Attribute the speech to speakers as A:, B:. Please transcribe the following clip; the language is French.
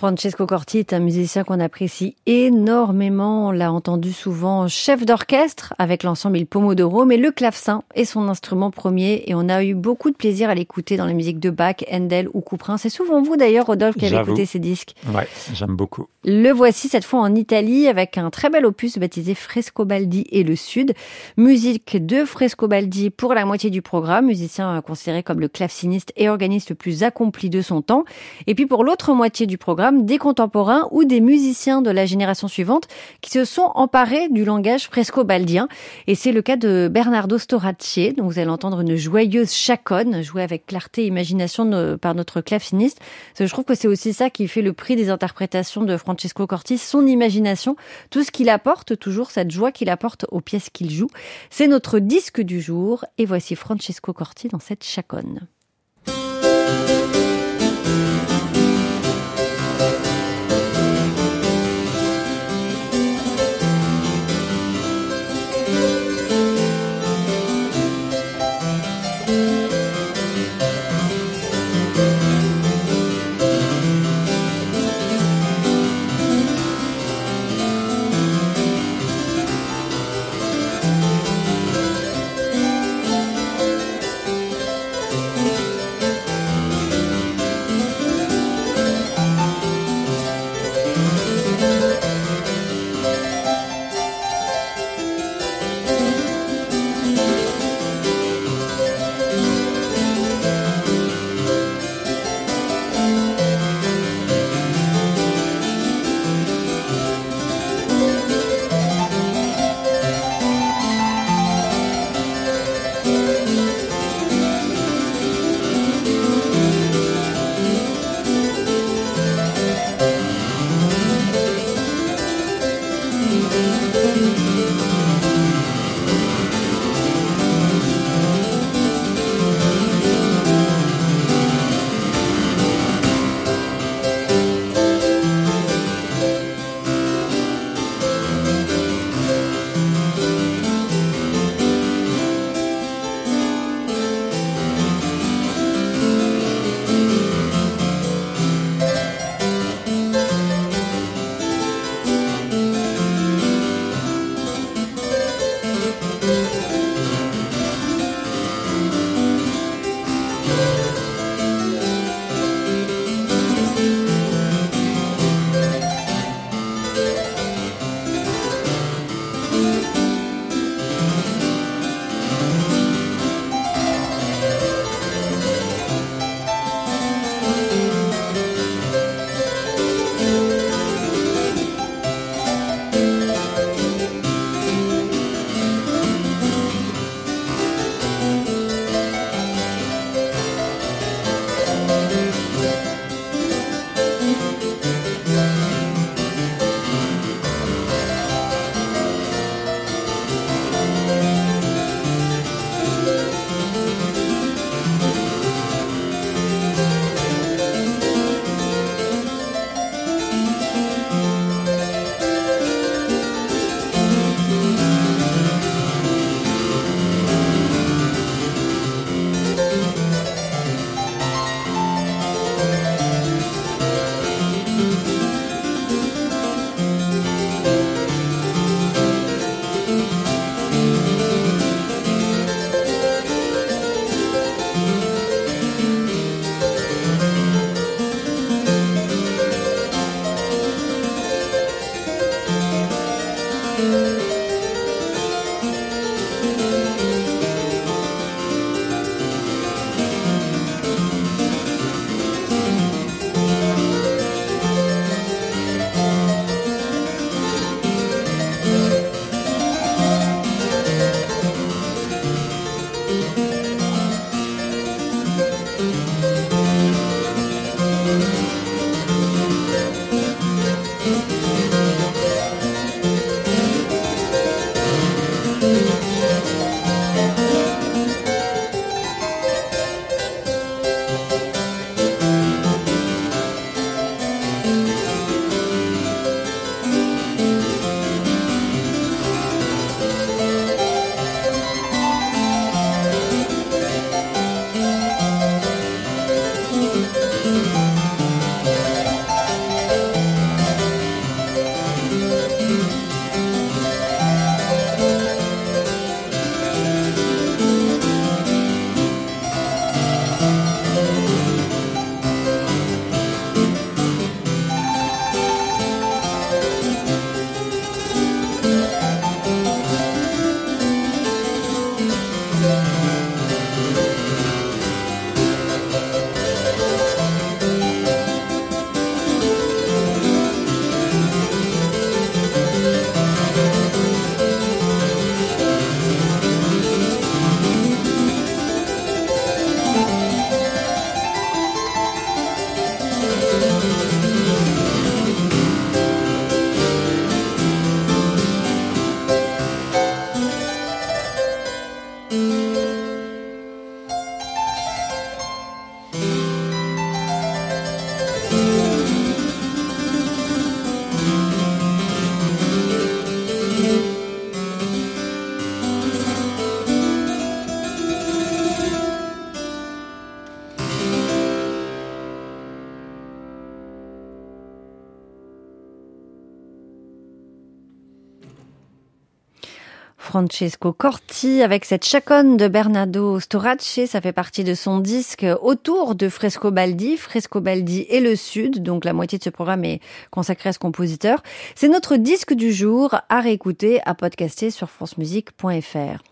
A: Francesco Corti est un musicien qu'on apprécie énormément. On l'a entendu souvent chef d'orchestre avec l'ensemble Il Pomodoro, mais le clavecin est son instrument premier et on a eu beaucoup de plaisir à l'écouter dans la musique de Bach, Handel ou Couperin. C'est souvent vous d'ailleurs, Rodolphe, qui avez écouté ces disques.
B: Ouais, j'aime beaucoup.
A: Le voici cette fois en Italie avec un très bel opus baptisé Frescobaldi et le Sud. Musique de Frescobaldi pour la moitié du programme, musicien considéré comme le claveciniste et organiste le plus accompli de son temps. Et puis pour l'autre moitié du programme, des contemporains ou des musiciens de la génération suivante qui se sont emparés du langage fresco-baldien. Et c'est le cas de Bernardo Storacci, dont vous allez entendre une joyeuse chaconne jouée avec clarté et imagination par notre claveciniste. Je trouve que c'est aussi ça qui fait le prix des interprétations de Francesco Corti, son imagination, tout ce qu'il apporte, toujours cette joie qu'il apporte aux pièces qu'il joue. C'est notre disque du jour et voici Francesco Corti dans cette chaconne. Francesco Corti avec cette chaconne de Bernardo Storace. Ça fait partie de son disque autour de Frescobaldi, Frescobaldi et le Sud. Donc la moitié de ce programme est consacrée à ce compositeur. C'est notre disque du jour à réécouter, à podcaster sur francemusique.fr.